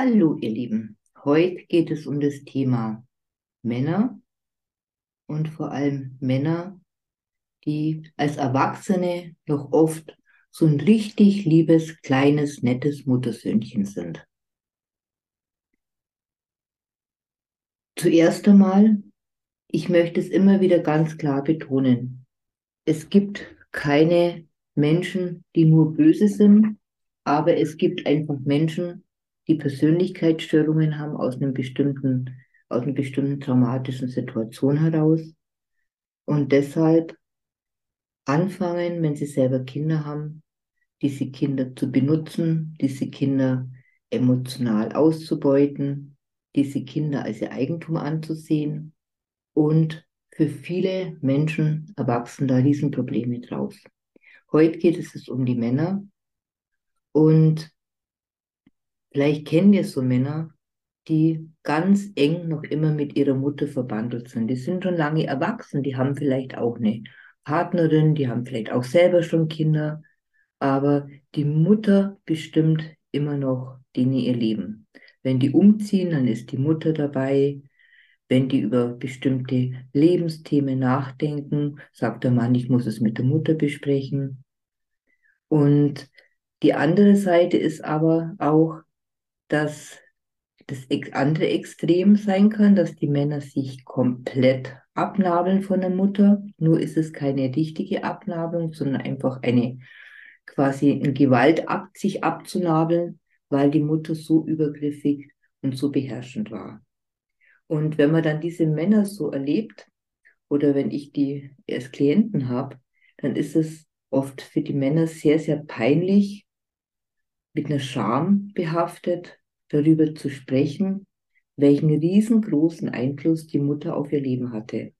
Hallo, ihr Lieben. Heute geht es um das Thema Männer und vor allem Männer, die als Erwachsene noch oft so ein richtig liebes, kleines, nettes Muttersöhnchen sind. Zuerst einmal, ich möchte es immer wieder ganz klar betonen. Es gibt keine Menschen, die nur böse sind, aber es gibt einfach Menschen, die Persönlichkeitsstörungen haben aus einem bestimmten, aus einer bestimmten traumatischen Situation heraus. Und deshalb anfangen, wenn sie selber Kinder haben, diese Kinder zu benutzen, diese Kinder emotional auszubeuten, diese Kinder als ihr Eigentum anzusehen. Und für viele Menschen erwachsen da Riesenprobleme draus. Heute geht es um die Männer. Und Vielleicht kennen wir so Männer, die ganz eng noch immer mit ihrer Mutter verbandelt sind. Die sind schon lange erwachsen, die haben vielleicht auch eine Partnerin, die haben vielleicht auch selber schon Kinder, aber die Mutter bestimmt immer noch Dinge ihr Leben. Wenn die umziehen, dann ist die Mutter dabei. Wenn die über bestimmte Lebensthemen nachdenken, sagt der Mann, ich muss es mit der Mutter besprechen. Und die andere Seite ist aber auch, dass das andere Extrem sein kann, dass die Männer sich komplett abnabeln von der Mutter. Nur ist es keine richtige Abnabelung, sondern einfach eine quasi ein Gewaltakt, sich abzunabeln, weil die Mutter so übergriffig und so beherrschend war. Und wenn man dann diese Männer so erlebt, oder wenn ich die als Klienten habe, dann ist es oft für die Männer sehr, sehr peinlich, mit einer Scham behaftet, darüber zu sprechen, welchen riesengroßen Einfluss die Mutter auf ihr Leben hatte.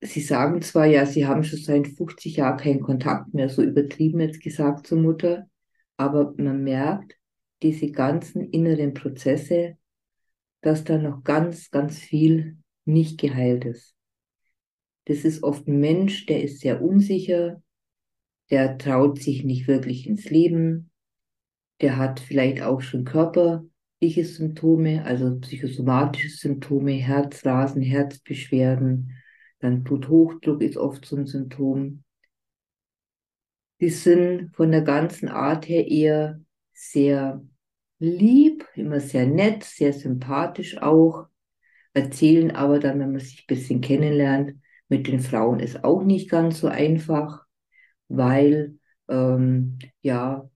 Sie sagen zwar, ja, sie haben schon seit 50 Jahren keinen Kontakt mehr, so übertrieben jetzt gesagt zur Mutter, aber man merkt diese ganzen inneren Prozesse, dass da noch ganz, ganz viel nicht geheilt ist. Das ist oft ein Mensch, der ist sehr unsicher, der traut sich nicht wirklich ins Leben, der hat vielleicht auch schon körperliche Symptome, also psychosomatische Symptome, Herzrasen, Herzbeschwerden, dann Bluthochdruck ist oft so ein Symptom. Die sind von der ganzen Art her eher sehr lieb, immer sehr nett, sehr sympathisch auch, erzählen aber dann, wenn man sich ein bisschen kennenlernt, mit den Frauen ist auch nicht ganz so einfach, weil ähm, ja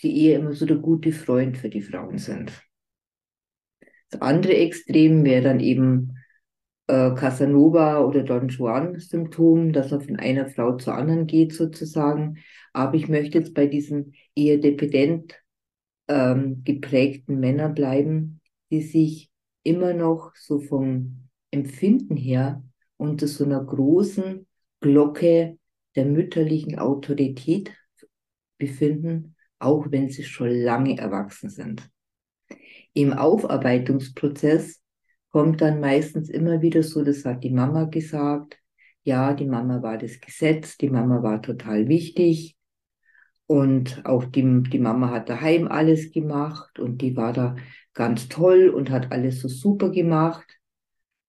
sie eher immer so der gute Freund für die Frauen sind. Das andere Extrem wäre dann eben äh, Casanova oder Don Juan-Symptom, dass er von einer Frau zur anderen geht sozusagen. Aber ich möchte jetzt bei diesen eher dependent ähm, geprägten Männern bleiben, die sich immer noch so vom Empfinden her unter so einer großen Glocke der mütterlichen Autorität befinden auch wenn sie schon lange erwachsen sind. Im Aufarbeitungsprozess kommt dann meistens immer wieder so, das hat die Mama gesagt, ja, die Mama war das Gesetz, die Mama war total wichtig und auch die, die Mama hat daheim alles gemacht und die war da ganz toll und hat alles so super gemacht.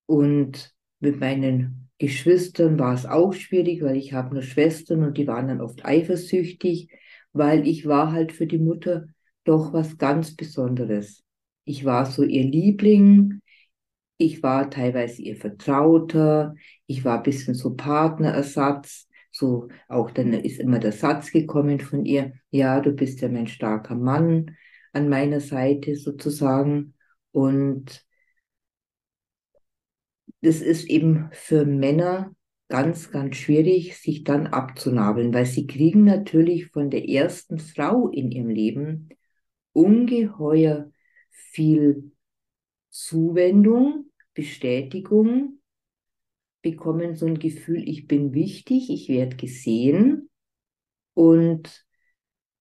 Und mit meinen Geschwistern war es auch schwierig, weil ich habe nur Schwestern und die waren dann oft eifersüchtig weil ich war halt für die Mutter doch was ganz Besonderes. Ich war so ihr Liebling, ich war teilweise ihr Vertrauter, ich war ein bisschen so Partnerersatz, so auch dann ist immer der Satz gekommen von ihr, ja, du bist ja mein starker Mann an meiner Seite sozusagen und das ist eben für Männer ganz, ganz schwierig, sich dann abzunabeln, weil sie kriegen natürlich von der ersten Frau in ihrem Leben ungeheuer viel Zuwendung, Bestätigung, bekommen so ein Gefühl, ich bin wichtig, ich werde gesehen und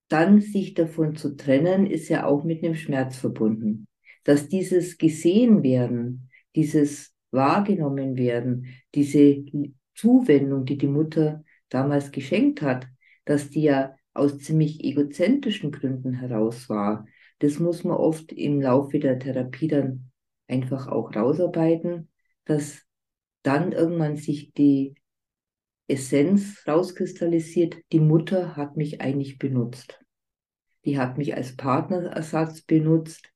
dann sich davon zu trennen, ist ja auch mit einem Schmerz verbunden. Dass dieses gesehen werden, dieses wahrgenommen werden, diese Zuwendung, die die Mutter damals geschenkt hat, dass die ja aus ziemlich egozentrischen Gründen heraus war. Das muss man oft im Laufe der Therapie dann einfach auch rausarbeiten, dass dann irgendwann sich die Essenz rauskristallisiert, die Mutter hat mich eigentlich benutzt. Die hat mich als Partnerersatz benutzt.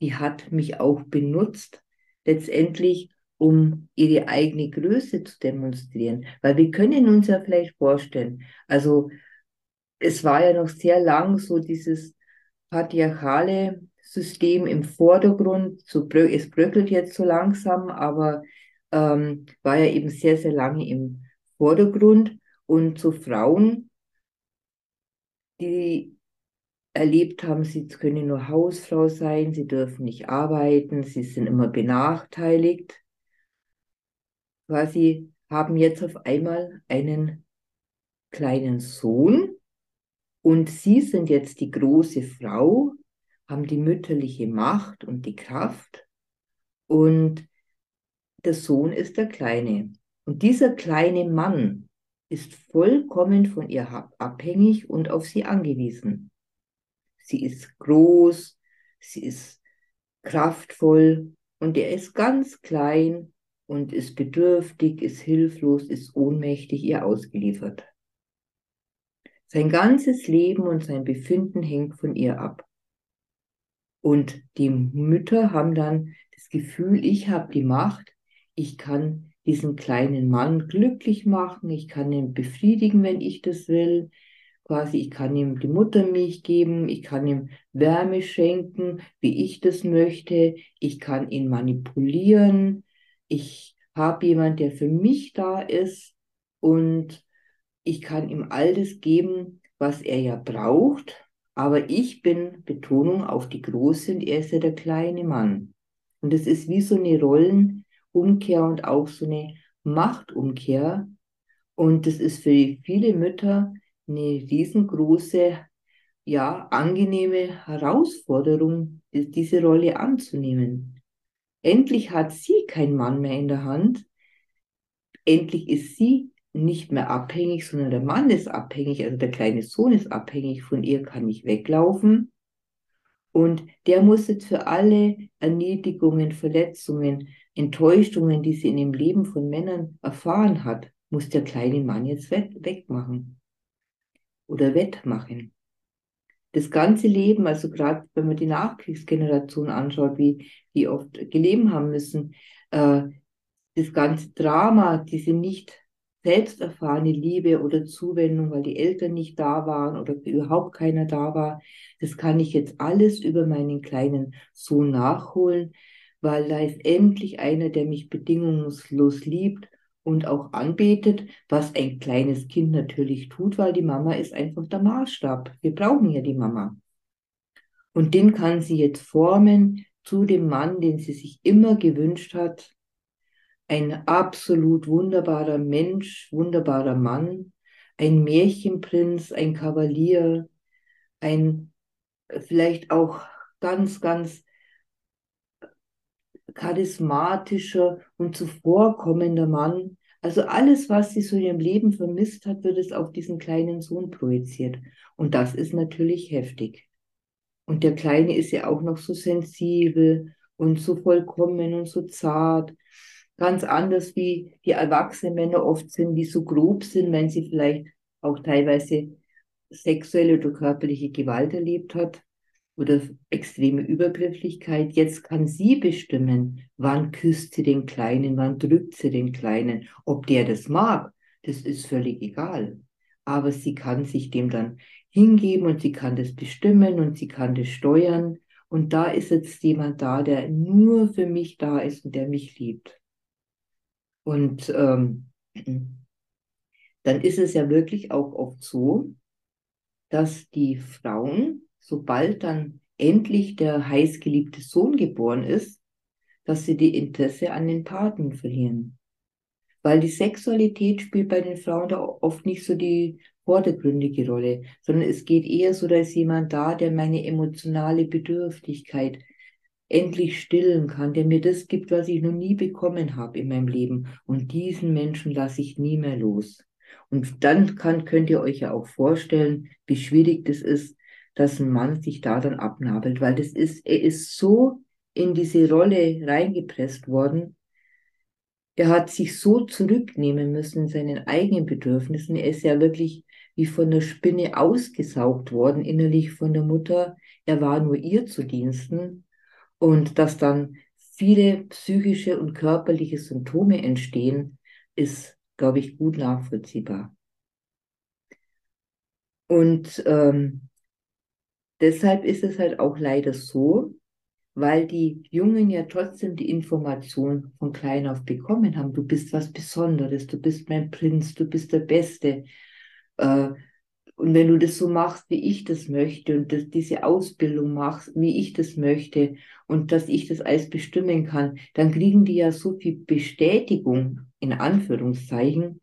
Die hat mich auch benutzt, letztendlich, um ihre eigene Größe zu demonstrieren. Weil wir können uns ja vielleicht vorstellen, also es war ja noch sehr lang so dieses patriarchale System im Vordergrund. So, es bröckelt jetzt so langsam, aber ähm, war ja eben sehr, sehr lange im Vordergrund. Und so Frauen, die erlebt haben, sie können nur Hausfrau sein, sie dürfen nicht arbeiten, sie sind immer benachteiligt, quasi haben jetzt auf einmal einen kleinen Sohn und sie sind jetzt die große Frau, haben die mütterliche Macht und die Kraft und der Sohn ist der Kleine. Und dieser kleine Mann ist vollkommen von ihr abhängig und auf sie angewiesen. Sie ist groß, sie ist kraftvoll und er ist ganz klein und ist bedürftig, ist hilflos, ist ohnmächtig ihr ausgeliefert. Sein ganzes Leben und sein Befinden hängt von ihr ab. Und die Mütter haben dann das Gefühl, ich habe die Macht, ich kann diesen kleinen Mann glücklich machen, ich kann ihn befriedigen, wenn ich das will. Quasi, ich kann ihm die Muttermilch geben, ich kann ihm Wärme schenken, wie ich das möchte, ich kann ihn manipulieren, ich habe jemand, der für mich da ist und ich kann ihm all das geben, was er ja braucht, aber ich bin Betonung auf die Große und er ist ja der kleine Mann. Und es ist wie so eine Rollenumkehr und auch so eine Machtumkehr. Und das ist für viele Mütter eine riesengroße, ja, angenehme Herausforderung, diese Rolle anzunehmen. Endlich hat sie keinen Mann mehr in der Hand. Endlich ist sie nicht mehr abhängig, sondern der Mann ist abhängig, also der kleine Sohn ist abhängig, von ihr kann ich weglaufen. Und der muss jetzt für alle Erniedrigungen, Verletzungen, Enttäuschungen, die sie in dem Leben von Männern erfahren hat, muss der kleine Mann jetzt wegmachen oder wettmachen. Das ganze Leben, also gerade wenn man die Nachkriegsgeneration anschaut, wie die oft gelebt haben müssen, äh, das ganze Drama, diese nicht selbst erfahrene Liebe oder Zuwendung, weil die Eltern nicht da waren oder überhaupt keiner da war, das kann ich jetzt alles über meinen kleinen Sohn nachholen, weil da ist endlich einer, der mich bedingungslos liebt und auch anbetet, was ein kleines Kind natürlich tut, weil die Mama ist einfach der Maßstab. Wir brauchen ja die Mama. Und den kann sie jetzt formen zu dem Mann, den sie sich immer gewünscht hat. Ein absolut wunderbarer Mensch, wunderbarer Mann, ein Märchenprinz, ein Kavalier, ein vielleicht auch ganz, ganz charismatischer und zuvorkommender Mann. Also alles, was sie so in ihrem Leben vermisst hat, wird es auf diesen kleinen Sohn projiziert. Und das ist natürlich heftig. Und der Kleine ist ja auch noch so sensibel und so vollkommen und so zart. Ganz anders wie die erwachsenen Männer oft sind, die so grob sind, wenn sie vielleicht auch teilweise sexuelle oder körperliche Gewalt erlebt hat oder extreme Übergrifflichkeit. Jetzt kann sie bestimmen, wann küsst sie den Kleinen, wann drückt sie den Kleinen. Ob der das mag, das ist völlig egal. Aber sie kann sich dem dann hingeben und sie kann das bestimmen und sie kann das steuern. Und da ist jetzt jemand da, der nur für mich da ist und der mich liebt. Und ähm, dann ist es ja wirklich auch oft so, dass die Frauen sobald dann endlich der heißgeliebte Sohn geboren ist, dass sie die Interesse an den Paten verlieren. Weil die Sexualität spielt bei den Frauen da oft nicht so die vordergründige Rolle, sondern es geht eher so, da ist jemand da, der meine emotionale Bedürftigkeit endlich stillen kann, der mir das gibt, was ich noch nie bekommen habe in meinem Leben. Und diesen Menschen lasse ich nie mehr los. Und dann kann, könnt ihr euch ja auch vorstellen, wie schwierig das ist, dass ein Mann sich da dann abnabelt, weil das ist, er ist so in diese Rolle reingepresst worden. Er hat sich so zurücknehmen müssen in seinen eigenen Bedürfnissen. Er ist ja wirklich wie von der Spinne ausgesaugt worden, innerlich von der Mutter. Er war nur ihr zu Diensten. Und dass dann viele psychische und körperliche Symptome entstehen, ist, glaube ich, gut nachvollziehbar. Und ähm, deshalb ist es halt auch leider so, weil die Jungen ja trotzdem die Information von klein auf bekommen haben. Du bist was Besonderes, du bist mein Prinz, du bist der Beste. Äh, und wenn du das so machst, wie ich das möchte und das, diese Ausbildung machst, wie ich das möchte und dass ich das alles bestimmen kann, dann kriegen die ja so viel Bestätigung in Anführungszeichen,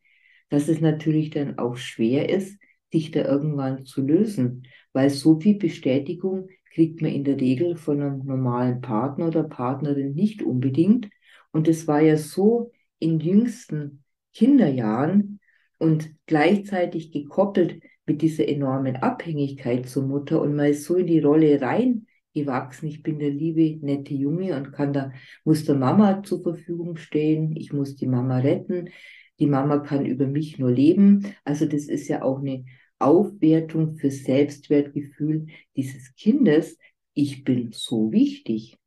dass es natürlich dann auch schwer ist, sich da irgendwann zu lösen, weil so viel Bestätigung kriegt man in der Regel von einem normalen Partner oder Partnerin nicht unbedingt. Und es war ja so in jüngsten Kinderjahren und gleichzeitig gekoppelt mit dieser enormen Abhängigkeit zur Mutter und ist so in die Rolle reingewachsen. Ich bin der liebe, nette Junge und kann da, muss der Mama zur Verfügung stehen. Ich muss die Mama retten. Die Mama kann über mich nur leben. Also das ist ja auch eine Aufwertung für Selbstwertgefühl dieses Kindes, ich bin so wichtig.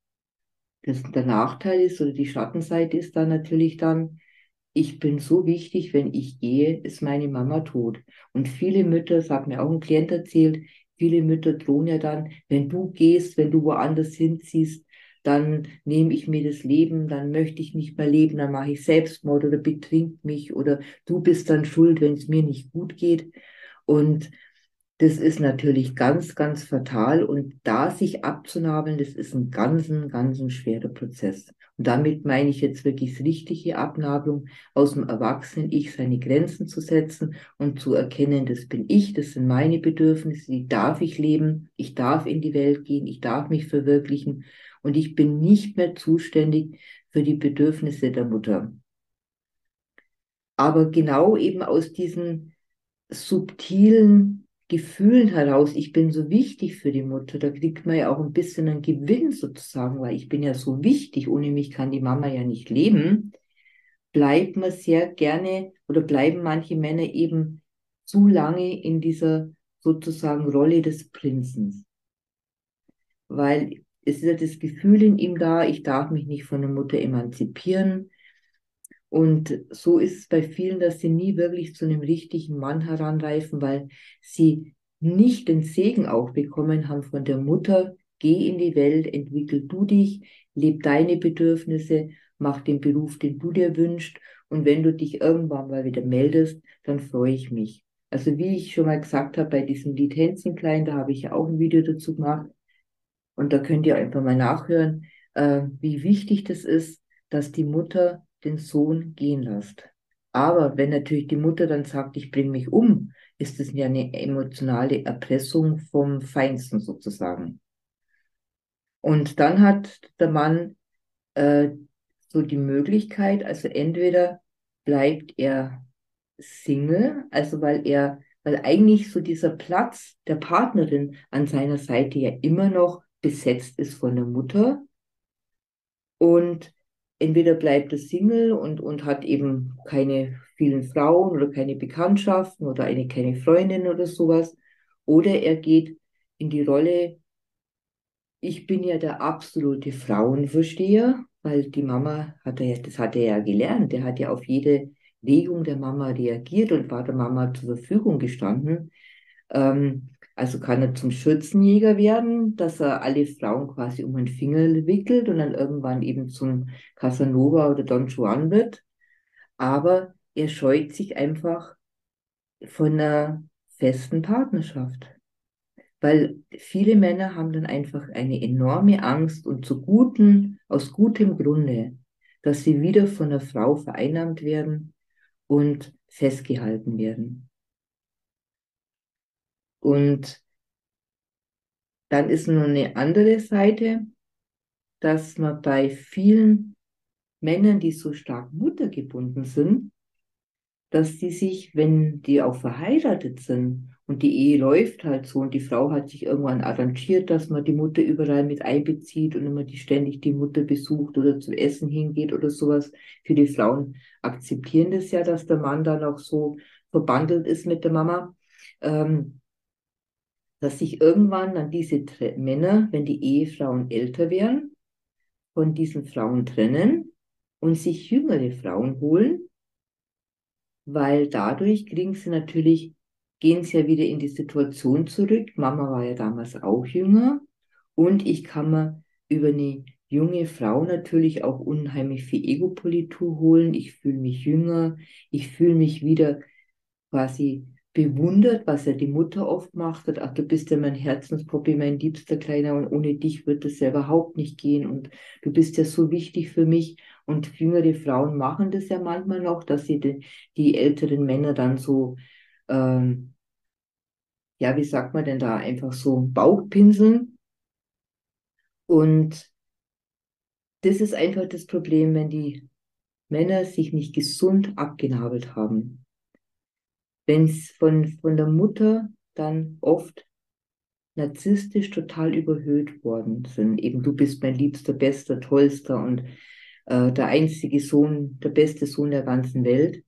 Das, der Nachteil ist oder die Schattenseite ist dann natürlich dann, ich bin so wichtig, wenn ich gehe, ist meine Mama tot. Und viele Mütter, das hat mir auch ein Klient erzählt, viele Mütter drohen ja dann, wenn du gehst, wenn du woanders hinziehst, dann nehme ich mir das Leben, dann möchte ich nicht mehr leben, dann mache ich Selbstmord oder betrink mich oder du bist dann schuld, wenn es mir nicht gut geht. Und das ist natürlich ganz, ganz fatal. Und da sich abzunabeln, das ist ein ganz, ganz schwerer Prozess. Und damit meine ich jetzt wirklich richtige Abnabelung aus dem Erwachsenen-Ich, seine Grenzen zu setzen und zu erkennen, das bin ich, das sind meine Bedürfnisse, die darf ich leben, ich darf in die Welt gehen, ich darf mich verwirklichen und ich bin nicht mehr zuständig für die Bedürfnisse der Mutter. Aber genau eben aus diesen subtilen Gefühlen heraus, ich bin so wichtig für die Mutter, da kriegt man ja auch ein bisschen einen Gewinn sozusagen, weil ich bin ja so wichtig, ohne mich kann die Mama ja nicht leben, bleibt man sehr gerne oder bleiben manche Männer eben zu lange in dieser sozusagen Rolle des Prinzen. Weil es ist ja das Gefühl in ihm da, ich darf mich nicht von der Mutter emanzipieren, und so ist es bei vielen, dass sie nie wirklich zu einem richtigen Mann heranreifen, weil sie nicht den Segen auch bekommen haben von der Mutter. Geh in die Welt, entwickel du dich, leb deine Bedürfnisse, mach den Beruf, den du dir wünschst. Und wenn du dich irgendwann mal wieder meldest, dann freue ich mich. Also wie ich schon mal gesagt habe, bei diesem Lied Hänschenklein, da habe ich ja auch ein Video dazu gemacht. Und da könnt ihr einfach mal nachhören, äh, wie wichtig das ist, dass die Mutter den Sohn gehen lässt. Aber wenn natürlich die Mutter dann sagt, ich bringe mich um, ist es ja eine emotionale Erpressung vom Feinsten sozusagen. Und dann hat der Mann äh, so die Möglichkeit, also entweder bleibt er Single, also weil er, weil eigentlich so dieser Platz der Partnerin an seiner Seite ja immer noch besetzt ist von der Mutter. Und entweder bleibt er Single und, und hat eben keine vielen Frauen oder keine Bekanntschaften oder eine keine Freundin oder sowas, oder er geht in die Rolle, ich bin ja der absolute Frauenversteher, weil die Mama hat er, das hat er ja gelernt, der hat ja auf jede Regung der Mama reagiert und war der Mama zur Verfügung gestanden. Ähm, also kann er zum Schürzenjäger werden, dass er alle Frauen quasi um den Finger wickelt und dann irgendwann eben zum Casanova oder Don Juan wird. Aber er scheut sich einfach von einer festen Partnerschaft. Weil viele Männer haben dann einfach eine enorme Angst und zu guten, aus gutem Grunde, dass sie wieder von einer Frau vereinnahmt werden und festgehalten werden. Und dann ist nur eine andere Seite, dass man bei vielen Männern, die so stark muttergebunden sind, dass die sich, wenn die auch verheiratet sind und die Ehe läuft halt so und die Frau hat sich irgendwann arrangiert, dass man die Mutter überall mit einbezieht und immer die ständig die Mutter besucht oder zum Essen hingeht oder sowas. Für die Frauen akzeptieren das ja, dass der Mann dann auch so verbandelt ist mit der Mama. Ähm, dass sich irgendwann dann diese Männer, wenn die Ehefrauen älter werden, von diesen Frauen trennen und sich jüngere Frauen holen, weil dadurch kriegen sie natürlich, gehen sie ja wieder in die Situation zurück. Mama war ja damals auch jünger und ich kann mir über eine junge Frau natürlich auch unheimlich viel Egopolitur holen. Ich fühle mich jünger, ich fühle mich wieder quasi bewundert, was ja die Mutter oft macht, hat, ach, du bist ja mein Herzenspoppi, mein liebster Kleiner und ohne dich wird es ja überhaupt nicht gehen und du bist ja so wichtig für mich. Und jüngere Frauen machen das ja manchmal noch, dass sie die, die älteren Männer dann so, ähm, ja, wie sagt man denn da, einfach so Bauchpinseln und das ist einfach das Problem, wenn die Männer sich nicht gesund abgenabelt haben wenn es von, von der Mutter dann oft narzisstisch total überhöht worden sind. Eben du bist mein liebster, bester, tollster und äh, der einzige Sohn, der beste Sohn der ganzen Welt.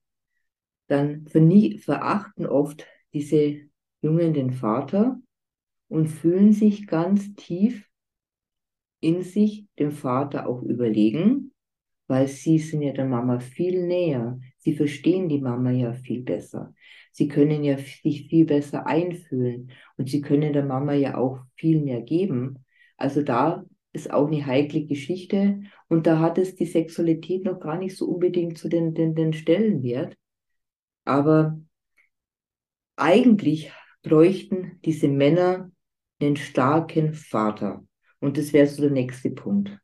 Dann verachten oft diese Jungen den Vater und fühlen sich ganz tief in sich dem Vater auch überlegen, weil sie sind ja der Mama viel näher. Sie verstehen die Mama ja viel besser. Sie können ja sich viel besser einfühlen und sie können der Mama ja auch viel mehr geben. Also da ist auch eine heikle Geschichte und da hat es die Sexualität noch gar nicht so unbedingt zu den, den, den Stellenwert. Aber eigentlich bräuchten diese Männer einen starken Vater. Und das wäre so der nächste Punkt.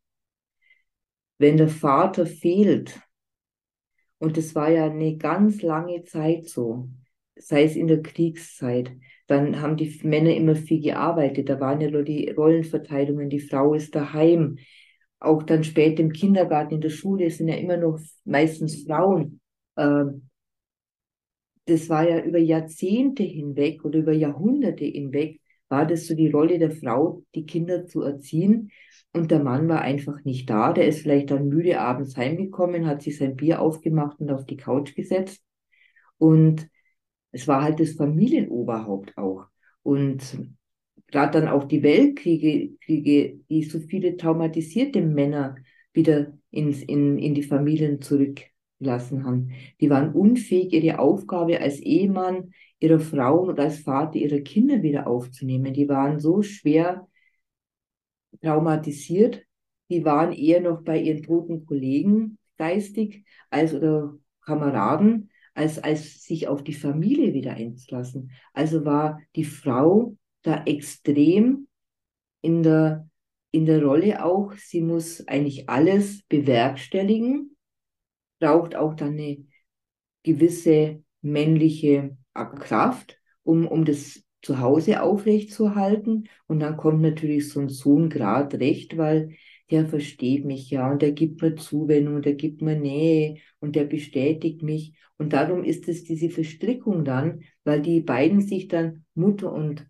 Wenn der Vater fehlt, und das war ja eine ganz lange Zeit so, sei es in der Kriegszeit, dann haben die Männer immer viel gearbeitet. Da waren ja nur die Rollenverteilungen, die Frau ist daheim. Auch dann später im Kindergarten, in der Schule sind ja immer noch meistens Frauen. Ähm, das war ja über Jahrzehnte hinweg oder über Jahrhunderte hinweg, war das so die Rolle der Frau, die Kinder zu erziehen. Und der Mann war einfach nicht da. Der ist vielleicht dann müde abends heimgekommen, hat sich sein Bier aufgemacht und auf die Couch gesetzt. Und es war halt das Familienoberhaupt auch. Und gerade dann auch die Weltkriege, Kriege, die so viele traumatisierte Männer wieder ins, in, in die Familien zurückgelassen haben. Die waren unfähig, ihre Aufgabe als Ehemann ihrer Frauen und als Vater ihrer Kinder wieder aufzunehmen. Die waren so schwer traumatisiert. Die waren eher noch bei ihren toten Kollegen geistig als oder Kameraden als, als sich auf die Familie wieder einzulassen. Also war die Frau da extrem in der, in der Rolle auch, sie muss eigentlich alles bewerkstelligen, braucht auch dann eine gewisse männliche Kraft, um, um das zu Hause aufrechtzuerhalten. Und dann kommt natürlich so ein Sohn gerade recht, weil der versteht mich ja und der gibt mir Zuwendung, der gibt mir Nähe und der bestätigt mich. Und darum ist es diese Verstrickung dann, weil die beiden sich dann, Mutter und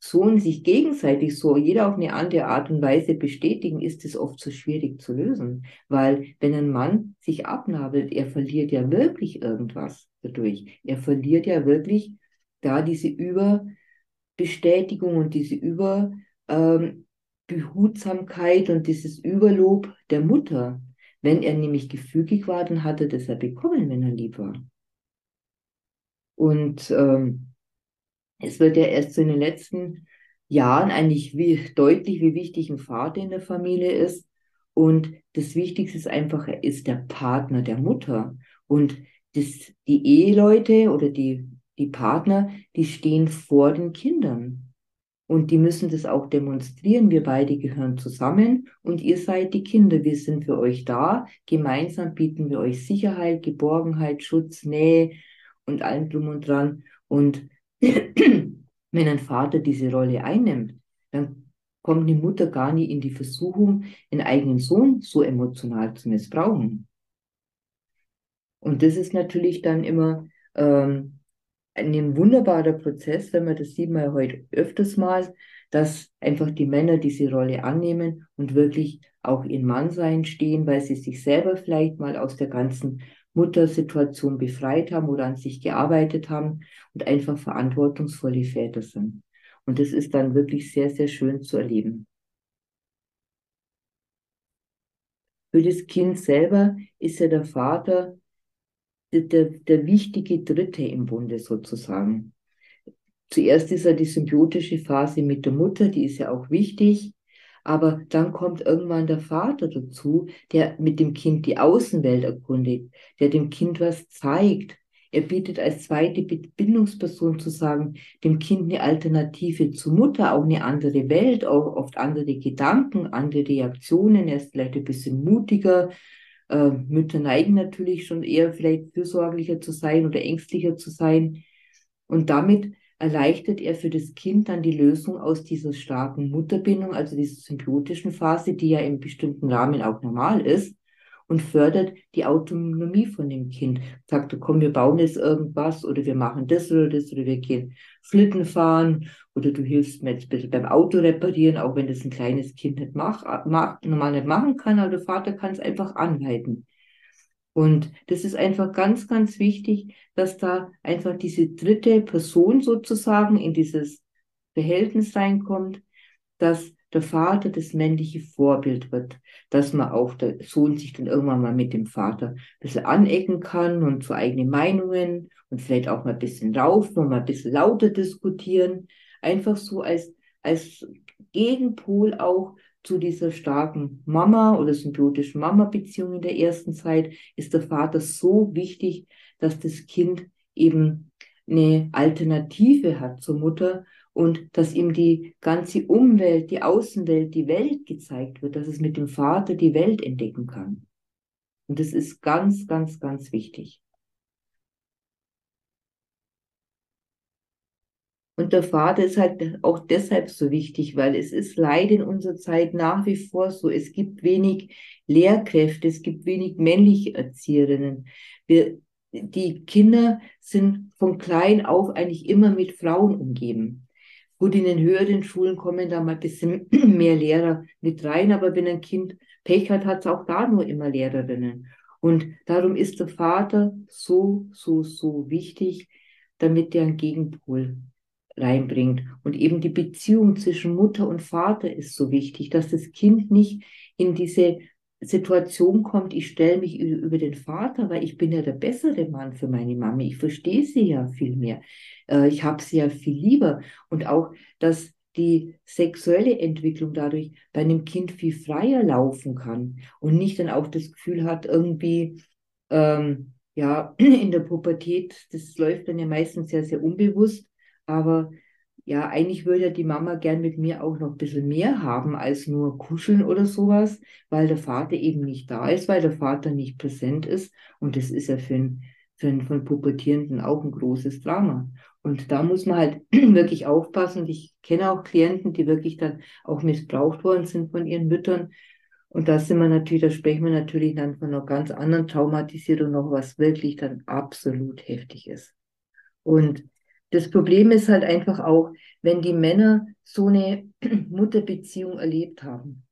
Sohn, sich gegenseitig so, jeder auf eine andere Art und Weise bestätigen, ist es oft so schwierig zu lösen. Weil wenn ein Mann sich abnabelt, er verliert ja wirklich irgendwas dadurch. Er verliert ja wirklich da diese Überbestätigung und diese Über, ähm, und dieses Überlob der Mutter. Wenn er nämlich gefügig war, dann hat er das ja bekommen, wenn er lieb war. Und ähm, es wird ja erst so in den letzten Jahren eigentlich wie, deutlich, wie wichtig ein Vater in der Familie ist. Und das Wichtigste ist einfach, er ist der Partner der Mutter. Und das, die Eheleute oder die, die Partner, die stehen vor den Kindern. Und die müssen das auch demonstrieren. Wir beide gehören zusammen und ihr seid die Kinder. Wir sind für euch da. Gemeinsam bieten wir euch Sicherheit, Geborgenheit, Schutz, Nähe und allem drum und dran. Und wenn ein Vater diese Rolle einnimmt, dann kommt die Mutter gar nie in die Versuchung, den eigenen Sohn so emotional zu missbrauchen. Und das ist natürlich dann immer ähm, ein wunderbarer Prozess, wenn man das sieht man heute öfters mal, dass einfach die Männer diese Rolle annehmen und wirklich auch in Mannsein stehen, weil sie sich selber vielleicht mal aus der ganzen Muttersituation befreit haben oder an sich gearbeitet haben und einfach verantwortungsvolle Väter sind. Und das ist dann wirklich sehr, sehr schön zu erleben. Für das Kind selber ist ja der Vater der, der wichtige Dritte im Bunde sozusagen. Zuerst ist ja die symbiotische Phase mit der Mutter, die ist ja auch wichtig. Aber dann kommt irgendwann der Vater dazu, der mit dem Kind die Außenwelt erkundigt, der dem Kind was zeigt. Er bietet als zweite Bindungsperson zu sagen, dem Kind eine Alternative zur Mutter, auch eine andere Welt, auch oft andere Gedanken, andere Reaktionen. Er ist vielleicht ein bisschen mutiger, äh, Mütter neigen natürlich schon eher vielleicht fürsorglicher zu sein oder ängstlicher zu sein. Und damit erleichtert er für das Kind dann die Lösung aus dieser starken Mutterbindung, also dieser symbiotischen Phase, die ja im bestimmten Rahmen auch normal ist, und fördert die Autonomie von dem Kind. Sagt, komm, wir bauen jetzt irgendwas oder wir machen das oder das oder wir gehen Schlitten fahren oder du hilfst mir jetzt bitte beim Auto reparieren, auch wenn das ein kleines Kind nicht macht, macht normal nicht machen kann, aber der Vater kann es einfach anleiten. Und das ist einfach ganz, ganz wichtig, dass da einfach diese dritte Person sozusagen in dieses Verhältnis reinkommt, dass der Vater das männliche Vorbild wird, dass man auch der Sohn sich dann irgendwann mal mit dem Vater ein bisschen anecken kann und so eigene Meinungen und vielleicht auch mal ein bisschen rauf und mal ein bisschen lauter diskutieren. Einfach so als, als Gegenpol auch zu dieser starken Mama oder symbiotischen Mama-Beziehung in der ersten Zeit ist der Vater so wichtig, dass das Kind eben eine Alternative hat zur Mutter und dass ihm die ganze Umwelt, die Außenwelt, die Welt gezeigt wird, dass es mit dem Vater die Welt entdecken kann. Und das ist ganz, ganz, ganz wichtig. Und der Vater ist halt auch deshalb so wichtig, weil es ist leider in unserer Zeit nach wie vor so, es gibt wenig Lehrkräfte, es gibt wenig männliche Erzieherinnen. Wir, die Kinder sind von klein auf eigentlich immer mit Frauen umgeben. Gut, in den höheren Schulen kommen da mal ein bisschen mehr Lehrer mit rein, aber wenn ein Kind Pech hat, hat es auch da nur immer Lehrerinnen. Und darum ist der Vater so, so, so wichtig, damit der einen Gegenpol reinbringt. Und eben die Beziehung zwischen Mutter und Vater ist so wichtig, dass das Kind nicht in diese Situation kommt, ich stelle mich über den Vater, weil ich bin ja der bessere Mann für meine Mami. Ich verstehe sie ja viel mehr. Äh, ich habe sie ja viel lieber. Und auch, dass die sexuelle Entwicklung dadurch bei einem Kind viel freier laufen kann und nicht dann auch das Gefühl hat, irgendwie, ähm, ja, in der Pubertät, das läuft dann ja meistens sehr, sehr unbewusst, aber ja, eigentlich würde ja die Mama gern mit mir auch noch ein bisschen mehr haben als nur kuscheln oder sowas, weil der Vater eben nicht da ist, weil der Vater nicht präsent ist. Und das ist ja für einen, für von Pubertierenden auch ein großes Drama. Und da muss man halt wirklich aufpassen. Ich kenne auch Klienten, die wirklich dann auch missbraucht worden sind von ihren Müttern. Und da sind wir natürlich, da sprechen wir natürlich dann von einer ganz anderen Traumatisierung noch, was wirklich dann absolut heftig ist. Und das Problem ist halt einfach auch, wenn die Männer so eine Mutterbeziehung erlebt haben.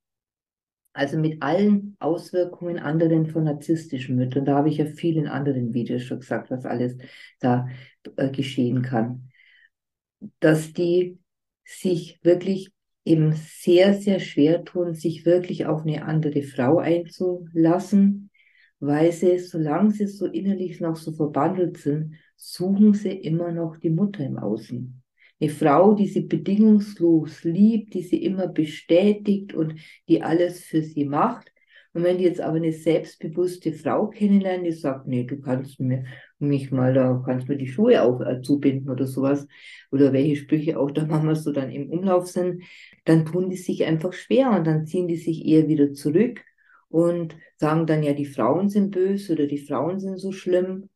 Also mit allen Auswirkungen anderen von narzisstischen Müttern. Da habe ich ja viel in anderen Videos schon gesagt, was alles da äh, geschehen kann. Dass die sich wirklich eben sehr, sehr schwer tun, sich wirklich auf eine andere Frau einzulassen, weil sie, solange sie so innerlich noch so verbandelt sind, suchen sie immer noch die Mutter im Außen. Eine Frau, die sie bedingungslos liebt, die sie immer bestätigt und die alles für sie macht. Und wenn die jetzt aber eine selbstbewusste Frau kennenlernen, die sagt, nee, du kannst mir mich mal, da kannst mir die Schuhe auch äh, zubinden oder sowas, oder welche Sprüche auch der Mama so dann im Umlauf sind, dann tun die sich einfach schwer und dann ziehen die sich eher wieder zurück und sagen dann ja, die Frauen sind böse oder die Frauen sind so schlimm.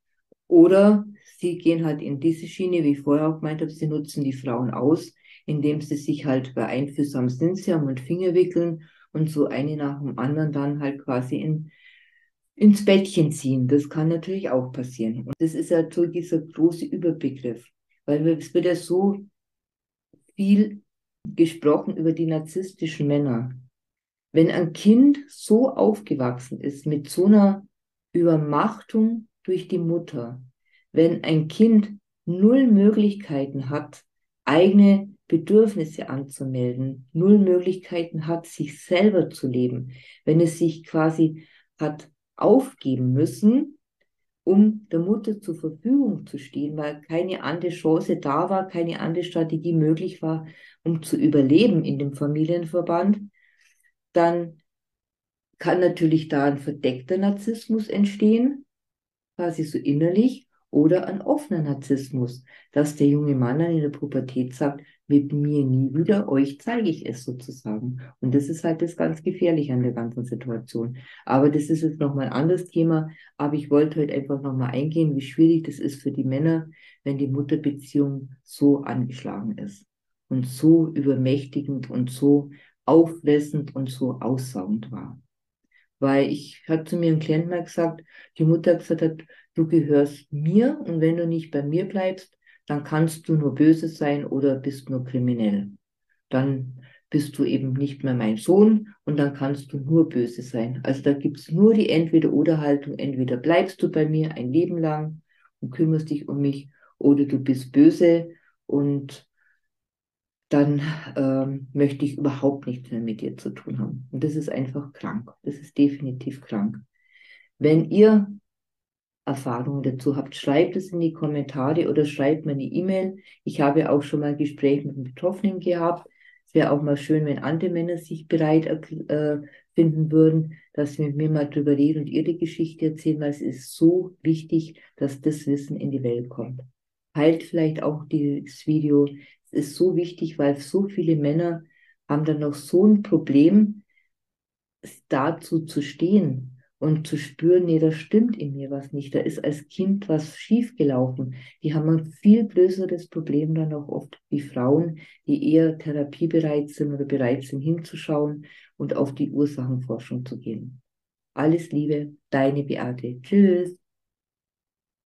Oder sie gehen halt in diese Schiene, wie ich vorher auch gemeint habe, sie nutzen die Frauen aus, indem sie sich halt bei einfühlsam sind, sie haben und Finger wickeln und so eine nach dem anderen dann halt quasi in, ins Bettchen ziehen. Das kann natürlich auch passieren. Und das ist ja so dieser große Überbegriff, weil es wird ja so viel gesprochen über die narzisstischen Männer. Wenn ein Kind so aufgewachsen ist mit so einer Übermachtung durch die Mutter, wenn ein Kind null Möglichkeiten hat, eigene Bedürfnisse anzumelden, null Möglichkeiten hat, sich selber zu leben, wenn es sich quasi hat aufgeben müssen, um der Mutter zur Verfügung zu stehen, weil keine andere Chance da war, keine andere Strategie möglich war, um zu überleben in dem Familienverband, dann kann natürlich da ein verdeckter Narzissmus entstehen, quasi so innerlich, oder ein offener Narzissmus, dass der junge Mann dann in der Pubertät sagt, mit mir nie wieder, euch zeige ich es sozusagen. Und das ist halt das ganz Gefährliche an der ganzen Situation. Aber das ist jetzt nochmal ein anderes Thema. Aber ich wollte heute einfach nochmal eingehen, wie schwierig das ist für die Männer, wenn die Mutterbeziehung so angeschlagen ist und so übermächtigend und so auffressend und so aussaugend war. Weil ich hatte zu mir ein Klient mal gesagt, die Mutter gesagt hat, du gehörst mir und wenn du nicht bei mir bleibst, dann kannst du nur böse sein oder bist nur kriminell. Dann bist du eben nicht mehr mein Sohn und dann kannst du nur böse sein. Also da gibt es nur die Entweder-Oder-Haltung. Entweder bleibst du bei mir ein Leben lang und kümmerst dich um mich oder du bist böse und dann ähm, möchte ich überhaupt nichts mehr mit dir zu tun haben. Und das ist einfach krank. Das ist definitiv krank. Wenn ihr Erfahrungen dazu habt, schreibt es in die Kommentare oder schreibt mir eine E-Mail. Ich habe auch schon mal ein Gespräch mit Betroffenen gehabt. Es wäre auch mal schön, wenn andere Männer sich bereit äh, finden würden, dass sie mit mir mal drüber reden und ihre Geschichte erzählen, weil es ist so wichtig, dass das Wissen in die Welt kommt. Teilt vielleicht auch dieses Video. Ist so wichtig, weil so viele Männer haben dann noch so ein Problem, dazu zu stehen und zu spüren, nee, da stimmt in mir was nicht, da ist als Kind was schiefgelaufen. Die haben ein viel größeres Problem dann auch oft wie Frauen, die eher therapiebereit sind oder bereit sind hinzuschauen und auf die Ursachenforschung zu gehen. Alles Liebe, deine Beate. Tschüss.